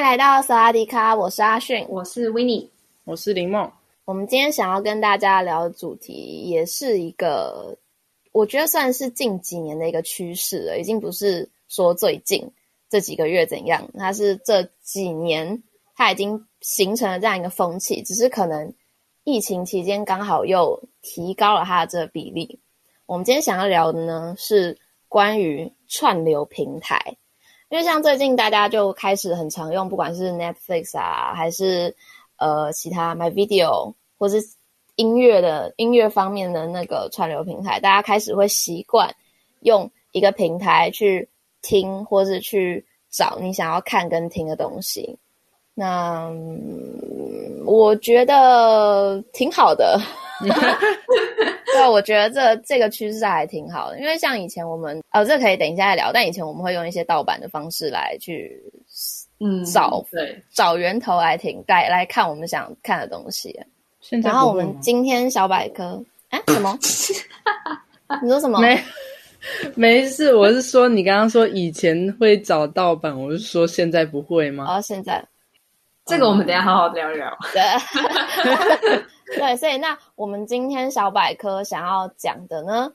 迎来到萨瓦迪卡，我是阿迅，我是 Winnie，我是林梦。我们今天想要跟大家聊的主题，也是一个我觉得算是近几年的一个趋势了，已经不是说最近这几个月怎样，它是这几年它已经形成了这样一个风气，只是可能疫情期间刚好又提高了它的这个比例。我们今天想要聊的呢，是关于串流平台。因为像最近大家就开始很常用，不管是 Netflix 啊，还是呃其他 My Video，或是音乐的音乐方面的那个串流平台，大家开始会习惯用一个平台去听，或是去找你想要看跟听的东西。那、我觉得挺好的。对，我觉得这这个趋势还挺好的，因为像以前我们，哦，这可以等一下再聊。但以前我们会用一些盗版的方式来去，嗯，找对找源头来听，来来看我们想看的东西。然后我们今天小百科，哎，什么？你说什么？没 没事，我是说你刚刚说以前会找盗版，我是说现在不会吗？哦，现在这个我们等一下好好聊聊。对。所以那我们今天小百科想要讲的呢，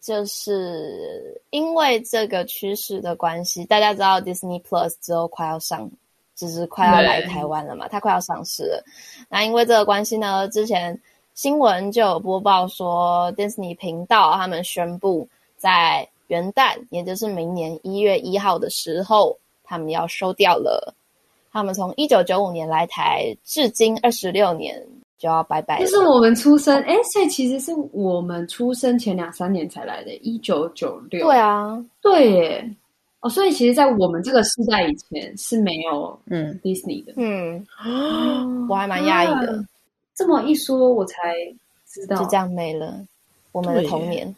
就是因为这个趋势的关系，大家知道 Disney Plus 之后快要上，就是快要来台湾了嘛，它快要上市了。那因为这个关系呢，之前新闻就有播报说，Disney 频道他们宣布在元旦，也就是明年一月一号的时候，他们要收掉了。他们从一九九五年来台，至今二十六年。就要拜拜。就是我们出生，哎，所以其实是我们出生前两三年才来的，一九九六。对啊，对耶，哦，所以其实，在我们这个世代以前是没有嗯 Disney 的，嗯，我还蛮压抑的、啊。这么一说，我才知道，就这样没了我们的童年。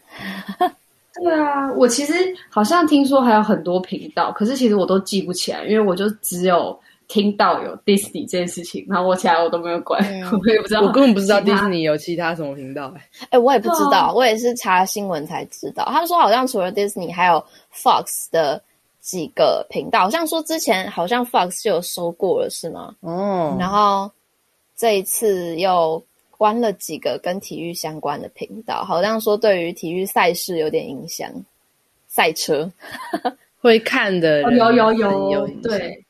对，对啊，我其实好像听说还有很多频道，可是其实我都记不起来，因为我就只有。听到有 Disney 这件事情，然后我其他我都没有管，嗯、我也不知道，我根本不知道 Disney 有其他什么频道、欸。哎，哎，我也不知道，哦、我也是查新闻才知道。他们说好像除了 Disney，还有 Fox 的几个频道，好像说之前好像 Fox 就有收过了，是吗？哦，然后这一次又关了几个跟体育相关的频道，好像说对于体育赛事有点影响，赛车 会看的有有有对。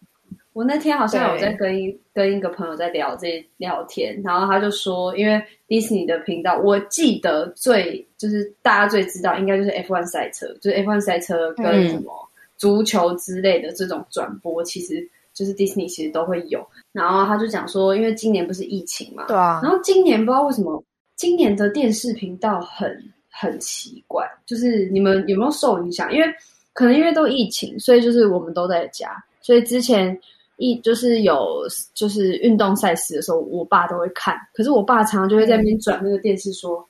我那天好像有在跟一跟一个朋友在聊这聊天，然后他就说，因为 Disney 的频道，我记得最就是大家最知道应该就是 F1 赛车，就是 F1 赛车跟什么足球之类的这种转播，其实就是 Disney 其实都会有。然后他就讲说，因为今年不是疫情嘛，对啊，然后今年不知道为什么今年的电视频道很很奇怪，就是你们有没有受影响？因为可能因为都疫情，所以就是我们都在家，所以之前。一就是有就是运动赛事的时候，我爸都会看。可是我爸常常就会在那边转那个电视说，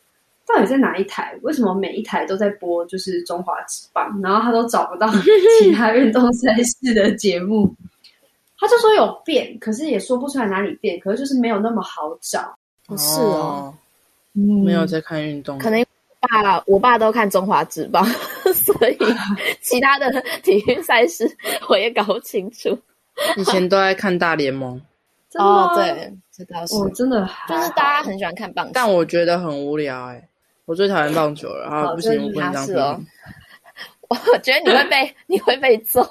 到底在哪一台？为什么每一台都在播就是中华职棒？然后他都找不到 其他运动赛事的节目。他就说有变，可是也说不出来哪里变。可是就是没有那么好找。不是哦，嗯、没有在看运动，可能爸我爸都看中华职棒，所以 其他的体育赛事我也搞不清楚。以前都爱看大联盟，哦，对，这倒是，我真的就是大家很喜欢看棒球，但我觉得很无聊哎，我最讨厌棒球了，啊不行，我不能当哦。我觉得你会被 你会被揍，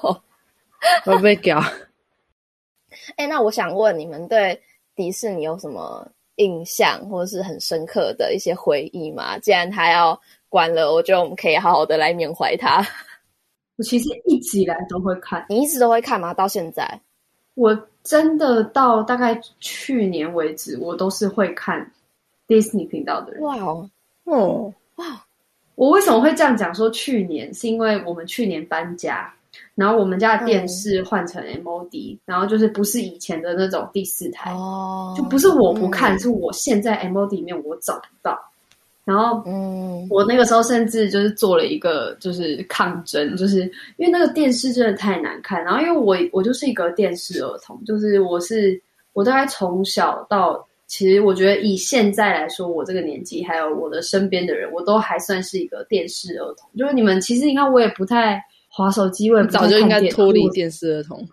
会被屌。哎，那我想问你们对迪士尼有什么印象，或者是很深刻的一些回忆吗？既然他要关了，我觉得我们可以好好的来缅怀他。我其实一直以来都会看，你一直都会看吗？到现在，我真的到大概去年为止，我都是会看 Disney 频道的人。哇哦，哦哇！我为什么会这样讲？说去年是因为我们去年搬家，然后我们家的电视换成 MOD，、嗯、然后就是不是以前的那种第四台，哦、就不是我不看，嗯、是我现在 MOD 里面我找不到。然后，嗯，我那个时候甚至就是做了一个就是抗争，就是因为那个电视真的太难看。然后，因为我我就是一个电视儿童，就是我是我大概从小到。其实我觉得以现在来说，我这个年纪还有我的身边的人，我都还算是一个电视儿童。就是你们其实你看，我也不太滑手机，我也早就应该脱离电视儿童。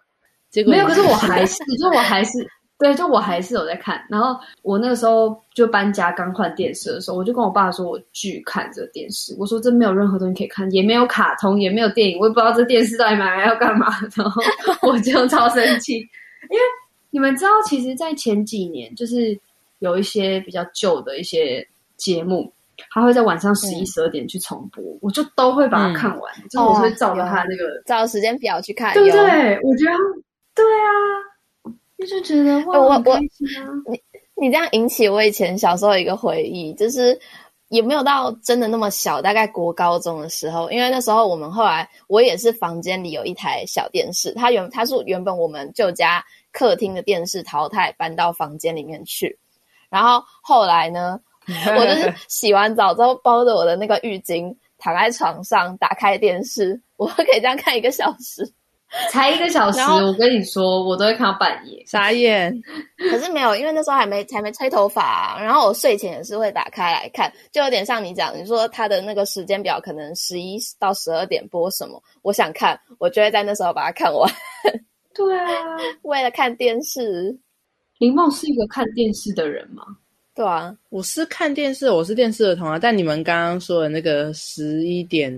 结果没有，可是我还是，就我还是对，就我还是有在看。然后我那个时候就搬家刚换电视的时候，我就跟我爸说，我拒看这个电视。我说这没有任何东西可以看，也没有卡通，也没有电影，我也不知道这电视到底买来要干嘛。然后我就 超生气，因为你们知道，其实，在前几年就是。有一些比较旧的一些节目，他会在晚上十一、十二点去重播，嗯、我就都会把它看完，嗯、就是我会照着他那个、哦、照时间表去看，对不对？我觉得对啊，就是觉得哇，我我你你这样引起我以前小时候一个回忆，就是也没有到真的那么小，大概国高中的时候，因为那时候我们后来我也是房间里有一台小电视，它原它是原本我们旧家客厅的电视淘汰搬到房间里面去。然后后来呢，我就是洗完澡之后包着我的那个浴巾躺在床上，打开电视，我可以这样看一个小时，才一个小时。我跟你说，我都会看到半夜，傻眼。可是没有，因为那时候还没还没吹头发啊。然后我睡前也是会打开来看，就有点像你讲，你说他的那个时间表可能十一到十二点播什么，我想看，我就会在那时候把它看完。对啊，为了看电视。林梦是一个看电视的人吗？对啊，我是看电视，我是电视儿童啊。但你们刚刚说的那个十一点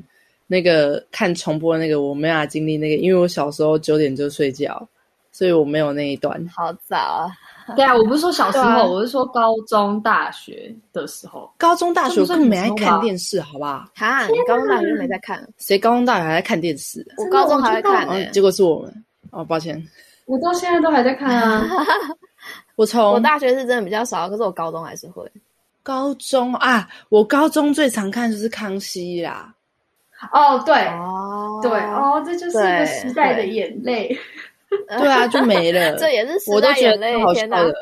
那个看重播那个，我没法经历那个，因为我小时候九点就睡觉，所以我没有那一段。好早啊！对啊，我不是说小时候，啊、我是说高中、大学的时候。高中、大学我更没爱看电视，好不好？哈，你高中、大学就没在看？谁高中、大学还在看电视？我高中还在看。结果是我们哦，抱歉。我到现在都还在看啊。我从我大学是真的比较少，可是我高中还是会。高中啊，我高中最常看就是康熙啦。哦，对，哦，对，哦，这就是一个时代的眼泪。对啊，就没了。这也是时代眼泪，好笑的。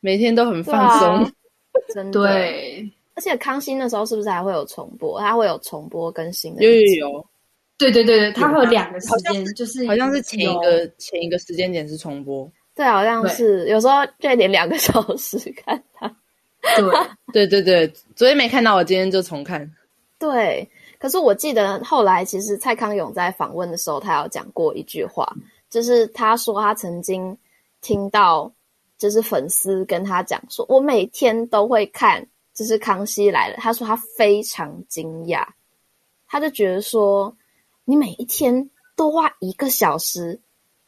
每天都很放松，真的。对，而且康熙那时候是不是还会有重播？它会有重播更新的。有有有。对对对对，它会有两个时间，就是好像是前一个前一个时间点是重播。对，好像是有时候就得两个小时看它。对，对对对，昨天没看到，我今天就重看。对，可是我记得后来，其实蔡康永在访问的时候，他有讲过一句话，就是他说他曾经听到，就是粉丝跟他讲说，我每天都会看，就是《康熙来了》。他说他非常惊讶，他就觉得说，你每一天都花一个小时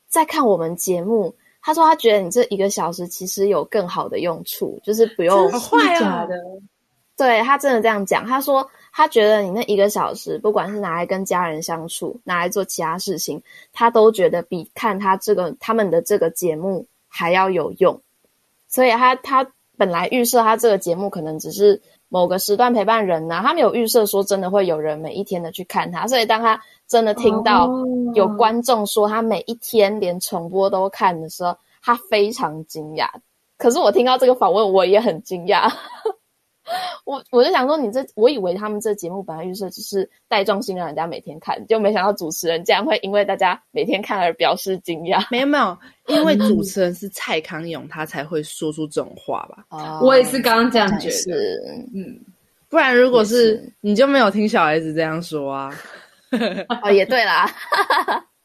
在看我们节目。他说：“他觉得你这一个小时其实有更好的用处，就是不用坏啊。对，他真的这样讲。他说他觉得你那一个小时，不管是拿来跟家人相处，拿来做其他事情，他都觉得比看他这个他们的这个节目还要有用。所以他他本来预设他这个节目可能只是某个时段陪伴人呐、啊，他没有预设说真的会有人每一天的去看他。所以当他。”真的听到有观众说他每一天连重播都看的时候，他非常惊讶。可是我听到这个访问，我也很惊讶。我我就想说，你这我以为他们这节目本来预设只是带状性让人家每天看，就没想到主持人竟然会因为大家每天看而表示惊讶。没有没 有，因为主持人是蔡康永，他才会说出这种话吧？哦，我也是刚刚这样觉得。是嗯，不然如果是，是你就没有听小孩子这样说啊。哦，也对啦，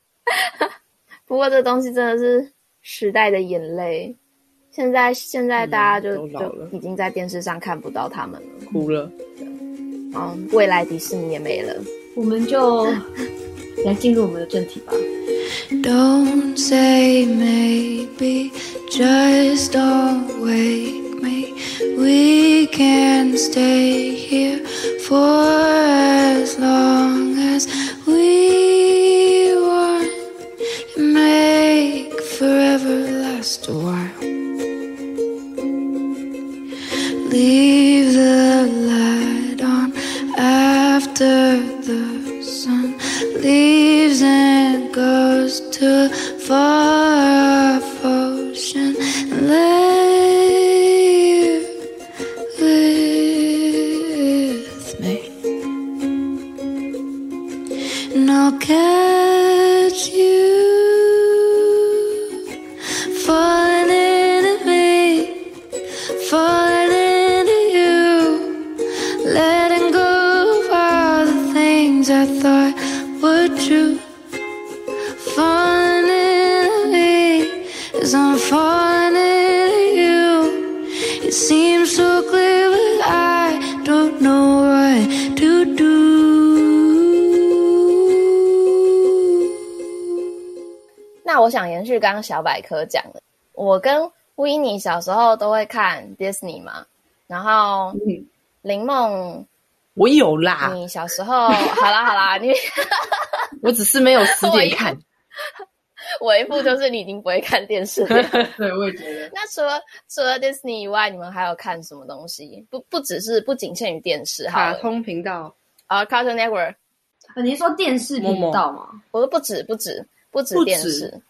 不过这东西真的是时代的眼泪。现在现在大家就、嗯、就已经在电视上看不到他们了，哭了。嗯，未来迪士尼也没了，我们就来进入我们的正题吧。Don't say maybe, just don't wake me. We can stay here for as long. as We want make forever last a while. Leave the light on after the sun leaves and goes to far off ocean. Lay with me, and I'll. Seems so clever, I don't know what to do。那我想延续刚刚小百科讲的，我跟 Winnie 小时候都会看 Disney 嘛，然后林梦，我有啦。你小时候，好啦好啦，你，我只是没有實点看。我一副就是你已经不会看电视了。对，我也觉得。那除了除了 Disney 以外，你们还有看什么东西？不不只是不仅限于电视哈，卡通频道啊、uh,，Cartoon Network。你是说电视频道吗？我说不止不止不止电视，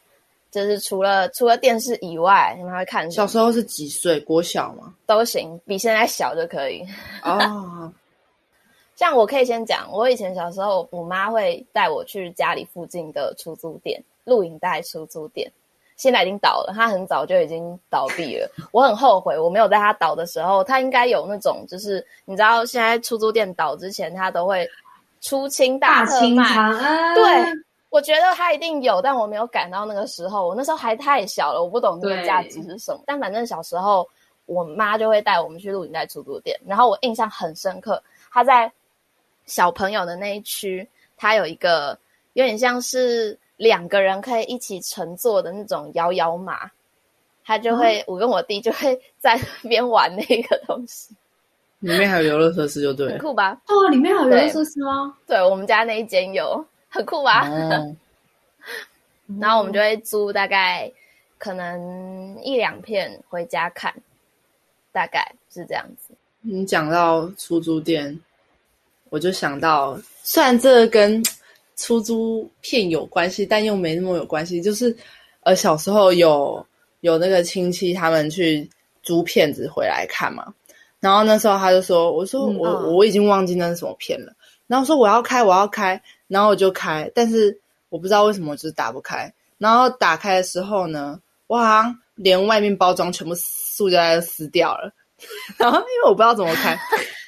就是除了除了电视以外，你们还会看什么？小时候是几岁？国小吗？都行，比现在小就可以。哦，像我可以先讲，我以前小时候，我妈会带我去家里附近的出租店。录影带出租店现在已经倒了，它很早就已经倒闭了。我很后悔，我没有在它倒的时候，它应该有那种，就是你知道，现在出租店倒之前，它都会出清大特卖。啊、对，我觉得他一定有，但我没有赶到那个时候。我那时候还太小了，我不懂这个价值是什么。但反正小时候，我妈就会带我们去录影带出租店，然后我印象很深刻，它在小朋友的那一区，它有一个有点像是。两个人可以一起乘坐的那种摇摇马，他就会，嗯、我跟我弟就会在那边玩那个东西。里面还有游乐设施，就对，很酷吧？哦，里面还有游乐设施吗？对，对我们家那一间有，很酷吧？哦、然后我们就会租大概可能一两片回家看，大概是这样子。你讲到出租店，我就想到，虽然这跟。出租片有关系，但又没那么有关系。就是，呃，小时候有有那个亲戚他们去租片子回来看嘛，然后那时候他就说：“我说我、嗯、我已经忘记那是什么片了。”然后说：“我要开，我要开。”然后我就开，但是我不知道为什么就是打不开。然后打开的时候呢，哇，连外面包装全部塑胶袋都撕掉了。然后因为我不知道怎么开，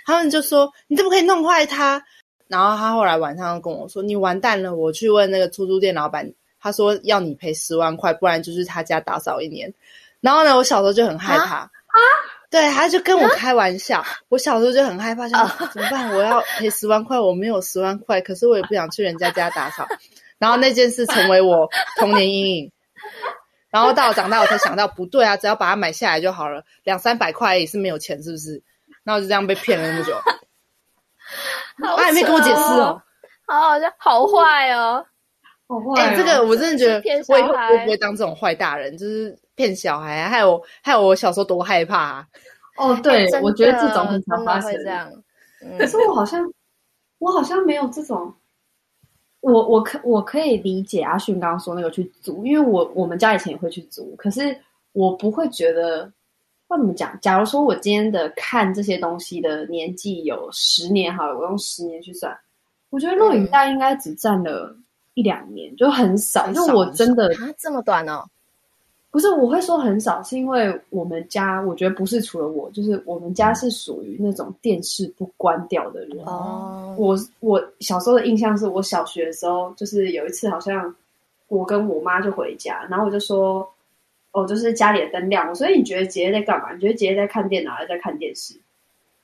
他们就说：“你怎么可以弄坏它？”然后他后来晚上跟我说：“你完蛋了！”我去问那个出租店老板，他说要你赔十万块，不然就是他家打扫一年。然后呢，我小时候就很害怕啊，啊对，他就跟我开玩笑。啊、我小时候就很害怕，想、啊、怎么办？我要赔十万块，我没有十万块，可是我也不想去人家家打扫。然后那件事成为我童年阴影。然后到我长大，我才想到不对啊，只要把它买下来就好了，两三百块也是没有钱，是不是？那我就这样被骗了那么久。他还没跟我解释哦，好好像好坏哦，好坏！哎，这个我真的觉得，我以后我不会当这种坏大人，就是骗小孩啊？还有还有，我小时候多害怕啊！哦，对，我觉得这种很常发生这样。可是我好像，我好像没有这种。我我可我可以理解阿迅刚刚说那个去租，因为我我们家以前也会去租，可是我不会觉得。要怎么讲？假如说我今天的看这些东西的年纪有十年，好了，我用十年去算，我觉得录影带应该只占了一两年，就很少。就我真的啊，这么短哦？不是，我会说很少，是因为我们家，我觉得不是除了我，就是我们家是属于那种电视不关掉的人。哦，我我小时候的印象是我小学的时候，就是有一次好像我跟我妈就回家，然后我就说。哦，就是家里的灯亮，所以你觉得姐姐在干嘛？你觉得姐姐在看电脑还是在看电视？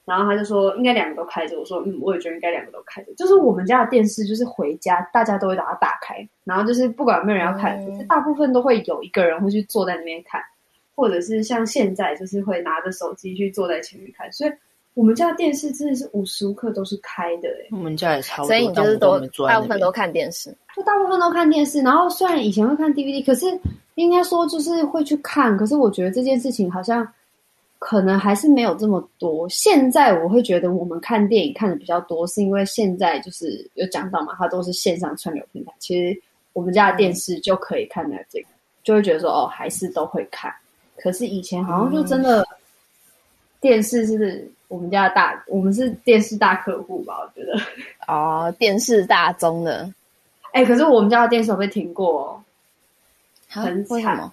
然后他就说应该两个都开着。我说嗯，我也觉得应该两个都开着。就是我们家的电视，就是回家大家都会把它打开，然后就是不管有没有人要看，嗯、大部分都会有一个人会去坐在那边看，或者是像现在就是会拿着手机去坐在前面看。所以我们家的电视真的是无时无刻都是开的。哎，我们家也差不多，所以你就是都大部分都看电视，就大部分都看电视。然后虽然以前会看 DVD，可是。应该说就是会去看，可是我觉得这件事情好像可能还是没有这么多。现在我会觉得我们看电影看的比较多，是因为现在就是有讲到嘛，它都是线上串流平台。其实我们家的电视就可以看到这个，就会觉得说哦，还是都会看。可是以前好像就真的电视是我们家的大，我们是电视大客户吧？我觉得哦，电视大宗的。哎，可是我们家的电视有被停过哦。很惨，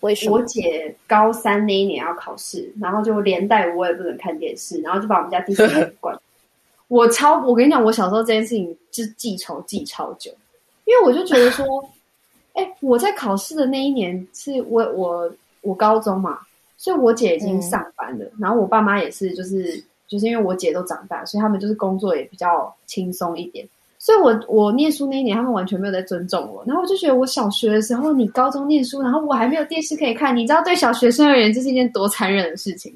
为什么？我姐高三那一年要考试，然后就连带我也不能看电视，然后就把我们家电视给关。我超，我跟你讲，我小时候这件事情就记仇记超久，因为我就觉得说，哎、欸，我在考试的那一年是我我我高中嘛，所以我姐已经上班了，嗯、然后我爸妈也是，就是就是因为我姐都长大，所以他们就是工作也比较轻松一点。所以我我念书那一年，他们完全没有在尊重我。然后我就觉得，我小学的时候，你高中念书，然后我还没有电视可以看，你知道，对小学生而言，这是一件多残忍的事情。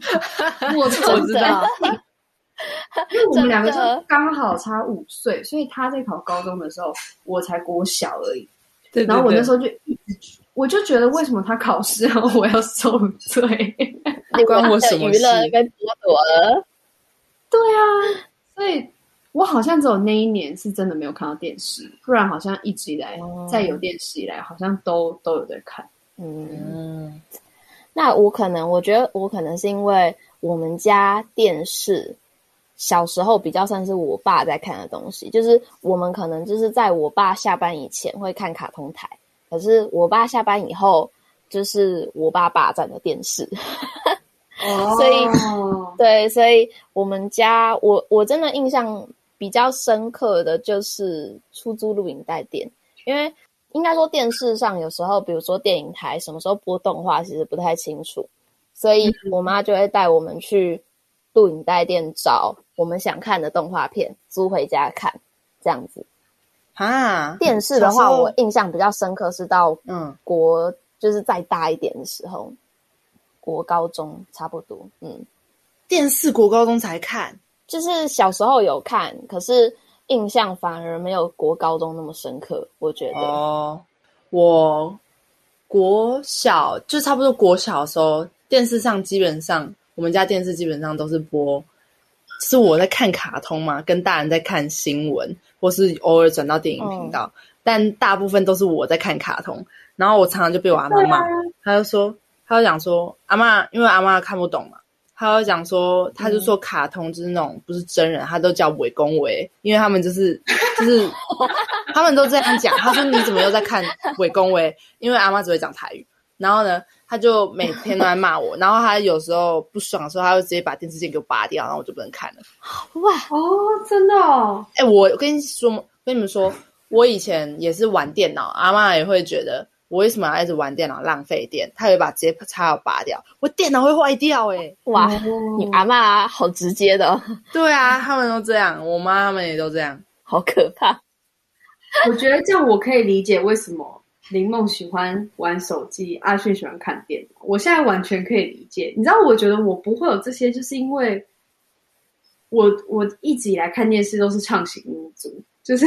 我 我知道，因为我们两个就刚好差五岁，所以他在考高中的时候，我才国小而已。对对对，然后我那时候就一直，我就觉得为什么他考试，然后我要受罪？你关我什么事？娱乐跟剥夺了。对啊，所以。我好像只有那一年是真的没有看到电视，不然好像一直以来，哦、在有电视以来，好像都都有在看。嗯，那我可能我觉得我可能是因为我们家电视小时候比较算是我爸在看的东西，就是我们可能就是在我爸下班以前会看卡通台，可是我爸下班以后就是我爸霸占的电视。哦，所以 对，所以我们家我我真的印象。比较深刻的就是出租录影带店，因为应该说电视上有时候，比如说电影台什么时候播动画，其实不太清楚，所以我妈就会带我们去录影带店找我们想看的动画片，租回家看，这样子。啊，电视的话，我印象比较深刻是到嗯国，就是再大一点的时候，国高中差不多，嗯，电视国高中才看。就是小时候有看，可是印象反而没有国高中那么深刻。我觉得哦，我国小就差不多国小的时候，电视上基本上我们家电视基本上都是播，是我在看卡通嘛，跟大人在看新闻，或是偶尔转到电影频道，嗯、但大部分都是我在看卡通。然后我常常就被我阿妈骂，他就说，她就讲说，阿妈，因为阿妈看不懂嘛。他会讲说，他就说卡通就是那种不是真人，他都叫伪公维，因为他们就是就是 他们都这样讲。他说你怎么又在看伪公维？因为阿妈只会讲台语。然后呢，他就每天都在骂我。然后他有时候不爽的时候，他会直接把电视键给我拔掉，然后我就不能看了。哇哦，真的哦！哎、欸，我跟你说，跟你们说，我以前也是玩电脑，阿妈也会觉得。我为什么要一直玩电脑浪费电？他会把直接插头拔掉，我电脑会坏掉哎、欸！哇，你阿妈好直接的。对啊，他们都这样，我妈他们也都这样，好可怕。我觉得这样我可以理解为什么林梦喜欢玩手机，阿迅喜欢看电脑。我现在完全可以理解。你知道，我觉得我不会有这些，就是因为我我一直以来看电视都是畅行无阻，就是。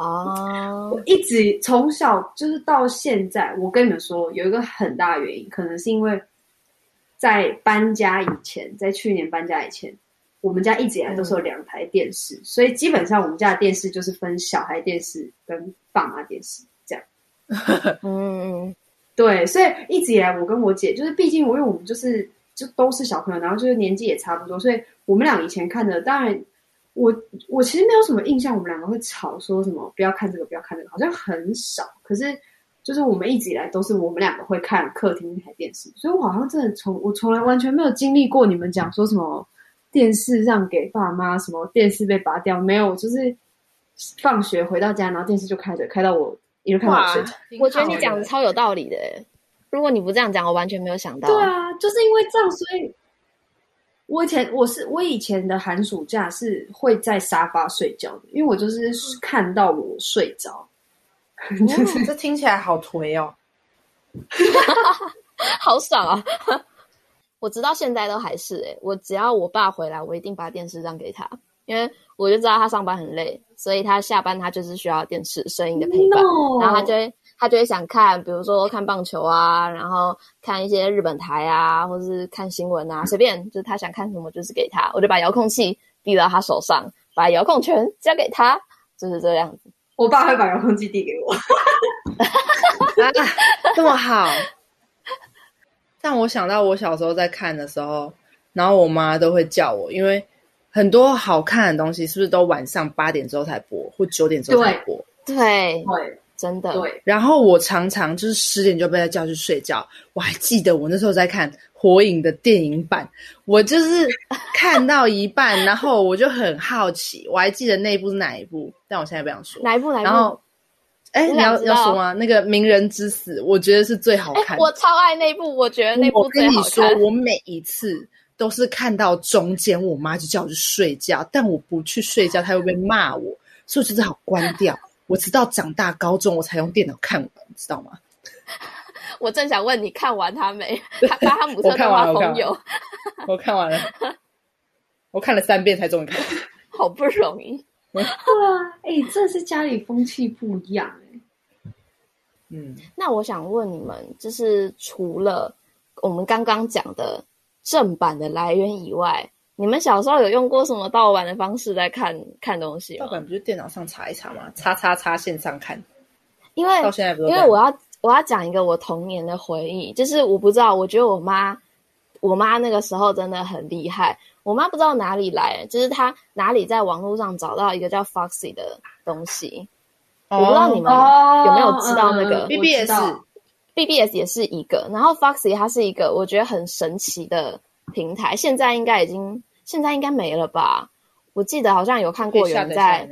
哦，oh. 我一直从小就是到现在，我跟你们说，有一个很大的原因，可能是因为在搬家以前，在去年搬家以前，我们家一直以来都是有两台电视，嗯、所以基本上我们家的电视就是分小孩电视跟爸妈电视这样。嗯，对，所以一直以来，我跟我姐就是，毕竟我因为我们就是就都是小朋友，然后就是年纪也差不多，所以我们俩以前看的，当然。我我其实没有什么印象，我们两个会吵说什么不要看这个，不要看这个，好像很少。可是就是我们一直以来都是我们两个会看客厅那台电视，所以我好像真的从我从来完全没有经历过你们讲说什么电视让给爸妈，什么电视被拔掉，没有，就是放学回到家，然后电视就开着，开到我一路看到睡着。我觉得你讲的超有道理的，如果你不这样讲，我完全没有想到。对啊，就是因为这样，所以。我以前我是我以前的寒暑假是会在沙发睡觉的，因为我就是看到我睡着。嗯、这听起来好颓哦，好爽啊！我直到现在都还是诶、欸、我只要我爸回来，我一定把电视让给他，因为我就知道他上班很累，所以他下班他就是需要电视声音的陪伴，No! 然后他就会。他就会想看，比如说看棒球啊，然后看一些日本台啊，或者是看新闻啊，随便，就是他想看什么，就是给他，我就把遥控器递到他手上，把遥控权交给他，就是这样子。我爸会把遥控器递给我，啊，这么好。但我想到我小时候在看的时候，然后我妈都会叫我，因为很多好看的东西是不是都晚上八点之后才播，或九点之后才播？对对。对真的对，然后我常常就是十点就被他叫去睡觉。我还记得我那时候在看《火影》的电影版，我就是看到一半，然后我就很好奇。我还记得那一部是哪一部，但我现在不想说哪一部。哪一部？然后，哎，你要要说吗？那个《鸣人之死》，我觉得是最好看。我超爱那部，我觉得那部最好看。我跟你说，我每一次都是看到中间，我妈就叫我去睡觉，但我不去睡觉，她会不会骂我？所以我只好关掉。我直到长大高中我才用电脑看完，知道吗？我正想问你看完他没？他巴哈姆特动画疯游，我看完了，我看了三遍才终于看完，好不容易。对啊，哎、欸，这是家里风气不一样哎。嗯，那我想问你们，就是除了我们刚刚讲的正版的来源以外，你们小时候有用过什么盗版的方式在看看东西吗？盗版不是电脑上查一查吗？叉叉叉线上看。因为到现在不因为我要。我要讲一个我童年的回忆，就是我不知道，我觉得我妈，我妈那个时候真的很厉害。我妈不知道哪里来，就是她哪里在网络上找到一个叫 Foxy 的东西。哦、我不知道你们有没有知道那个 BBS，BBS 也是一个。然后 Foxy 它是一个我觉得很神奇的平台，现在应该已经现在应该没了吧？我记得好像有看过有人在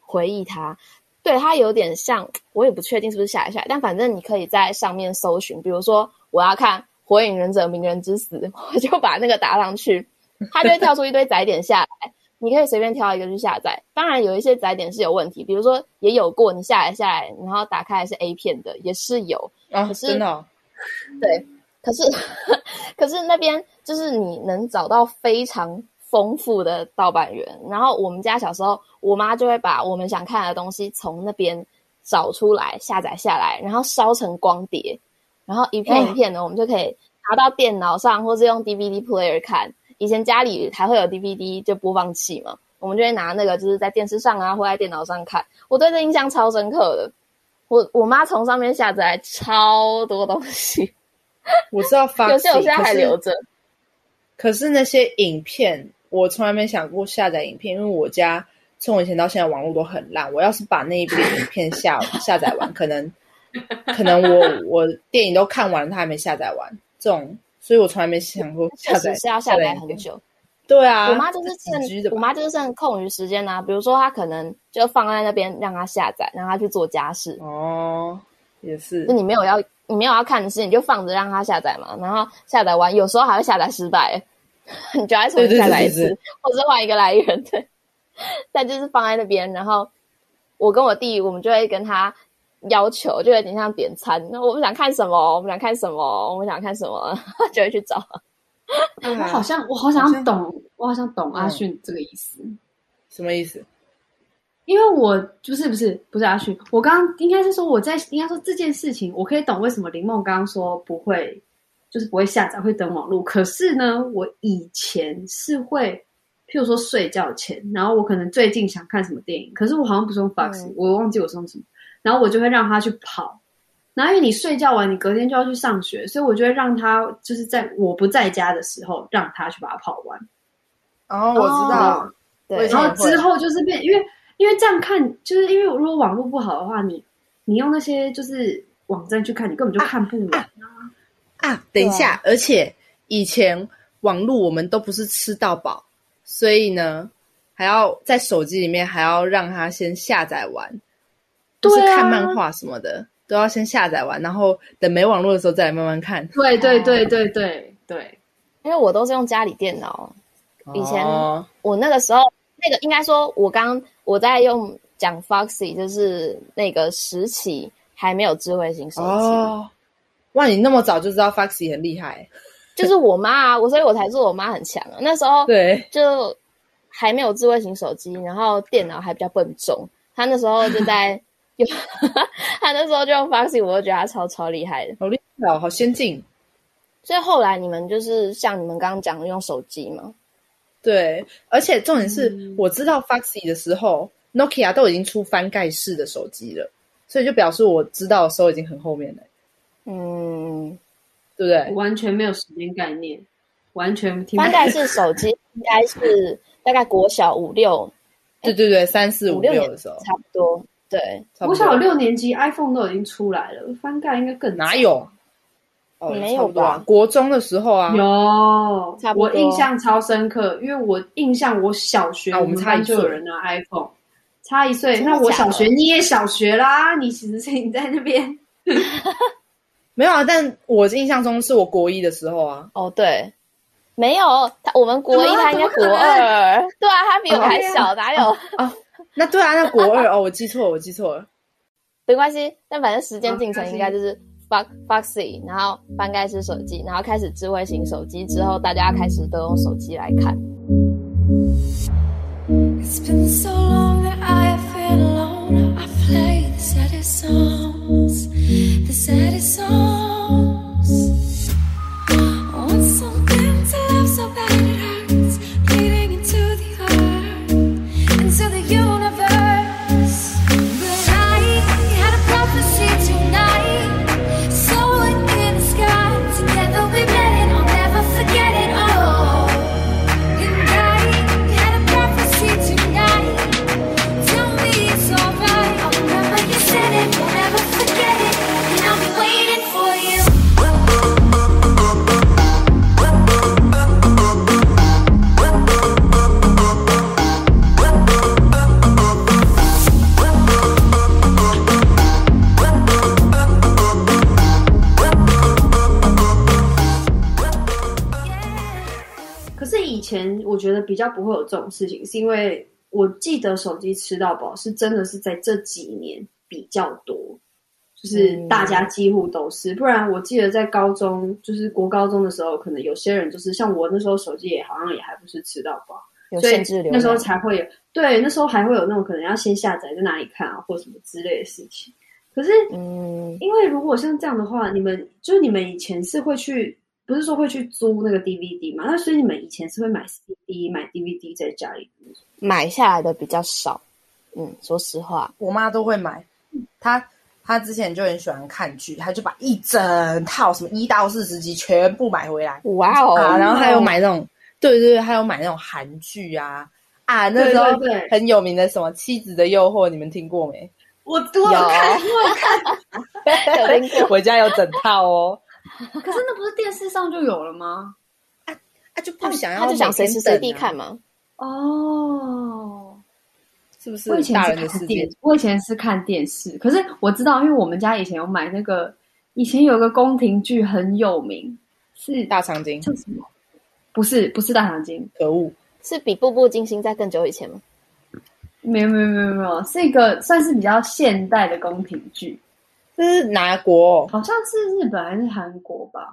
回忆它。对，它有点像，我也不确定是不是下一下，但反正你可以在上面搜寻，比如说我要看《火影忍者鸣人之死》，我就把那个打上去，它就会跳出一堆载点下来，你可以随便挑一个去下载。当然有一些载点是有问题，比如说也有过你下载下来，然后打开来是 A 片的，也是有。啊，可是真的哦？对，可是可是那边就是你能找到非常。丰富的盗版源，然后我们家小时候，我妈就会把我们想看的东西从那边找出来下载下来，然后烧成光碟，然后一片一片的，我们就可以拿到电脑上，或是用 DVD player 看。以前家里还会有 DVD 就播放器嘛，我们就会拿那个就是在电视上啊，或在电脑上看。我对这印象超深刻的，我我妈从上面下载超多东西，我知道发，有些我现在还留着，可是那些影片。我从来没想过下载影片，因为我家从以前到现在网络都很烂。我要是把那一部影片下下载完，可能可能我我电影都看完了，它还没下载完。这种，所以我从来没想过下载是要下载很久。对啊，我妈就是趁我妈就是趁空余时间啊，比如说她可能就放在那边让她下载，让她去做家事。哦，也是。那你没有要你没有要看的事，你就放着让他下载嘛。然后下载完，有时候还会下载失败。你就要重新下载一次，或者是换一个来源，对。但就是放在那边，然后我跟我弟，我们就会跟他要求，就有点像点餐。那我们想看什么？我们想看什么？我们想看什么？就会去找。我好像，我好想懂，我好像懂阿迅这个意思。什么意思？因为我不是不是不是阿旭，我刚刚应该是说我在应该说这件事情，我可以懂为什么林梦刚刚说不会。就是不会下载，会登网络。可是呢，我以前是会，譬如说睡觉前，然后我可能最近想看什么电影，可是我好像不是用 Fox，、嗯、我忘记我是用什么，然后我就会让他去跑。然后因为你睡觉完，你隔天就要去上学，所以我就会让他就是在我不在家的时候，让他去把它跑完。哦，我知道。对。然后之后就是变，因为因为这样看，就是因为如果网络不好的话，你你用那些就是网站去看，你根本就看不完。啊啊啊，等一下！而且以前网络我们都不是吃到饱，所以呢，还要在手机里面还要让它先下载完，就是看漫画什么的、啊、都要先下载完，然后等没网络的时候再来慢慢看。对对对对对对，因为我都是用家里电脑，以前我那个时候那个应该说，我刚我在用讲 Foxy，就是那个时期还没有智慧型手机。哦哇，你那么早就知道 Foxy 很厉害，就是我妈啊，我所以我才说我妈很强啊。那时候对，就还没有智慧型手机，然后电脑还比较笨重。他那时候就在 用，他那时候就用 Foxy，我就觉得他超超厉害的，好厉害哦，好先进。所以后来你们就是像你们刚刚讲的用手机吗？对，而且重点是、嗯、我知道 Foxy 的时候，Nokia 都已经出翻盖式的手机了，所以就表示我知道的时候已经很后面了。嗯，对不对？完全没有时间概念，完全听。翻盖式手机应该是大概国小五六，对对对，三四五六的时候，差不多。对，国小六年级 iPhone 都已经出来了，翻盖应该更哪有？哦，没有吧？国中的时候啊，有，差不多。我印象超深刻，因为我印象我小学我们班就有人拿 iPhone，差一岁。那我小学你也小学啦，你其实是你在那边。没有啊，但我印象中是我国一的时候啊。哦，对，没有他，我们国一他应该国二，对啊，他比我还小，哪有？啊，那对啊，那国二哦，我记错了，我记错了，没关系。但反正时间进程应该就是 Foxy，然后翻盖式手机，然后开始智慧型手机之后，大家开始都用手机来看。The saddest songs. 觉得比较不会有这种事情，是因为我记得手机吃到饱是真的是在这几年比较多，就是大家几乎都是。不然我记得在高中，就是国高中的时候，可能有些人就是像我那时候手机也好像也还不是吃到饱，有限制流，那时候才会有。对，那时候还会有那种可能要先下载在哪里看啊，或什么之类的事情。可是，嗯，因为如果像这样的话，你们就是你们以前是会去。不是说会去租那个 DVD 吗？那所以你们以前是会买 CD、买 DVD 在家里买下来的比较少。嗯，说实话，我妈都会买。她她之前就很喜欢看剧，她就把一整套什么一到四十集全部买回来。哇哦！然后还有买那种，对对对，还有买那种韩剧啊啊，那时候很有名的什么《妻子的诱惑》，你们听过没？我都有看，我看，有，我 家有整套哦。可是那不是电视上就有了吗？啊啊，就不想要，他就想随时随地看嘛。哦，是不是？我以前是看电，我以前是看电视。可是我知道，因为我们家以前有买那个，以前有个宫廷剧很有名，是《大长今》。叫什么？不是，不是《大长今》。可恶，是比《步步惊心》在更久以前吗？没有，没有，没有，没有，是一个算是比较现代的宫廷剧。这是哪国？好像是日本还是韩国吧？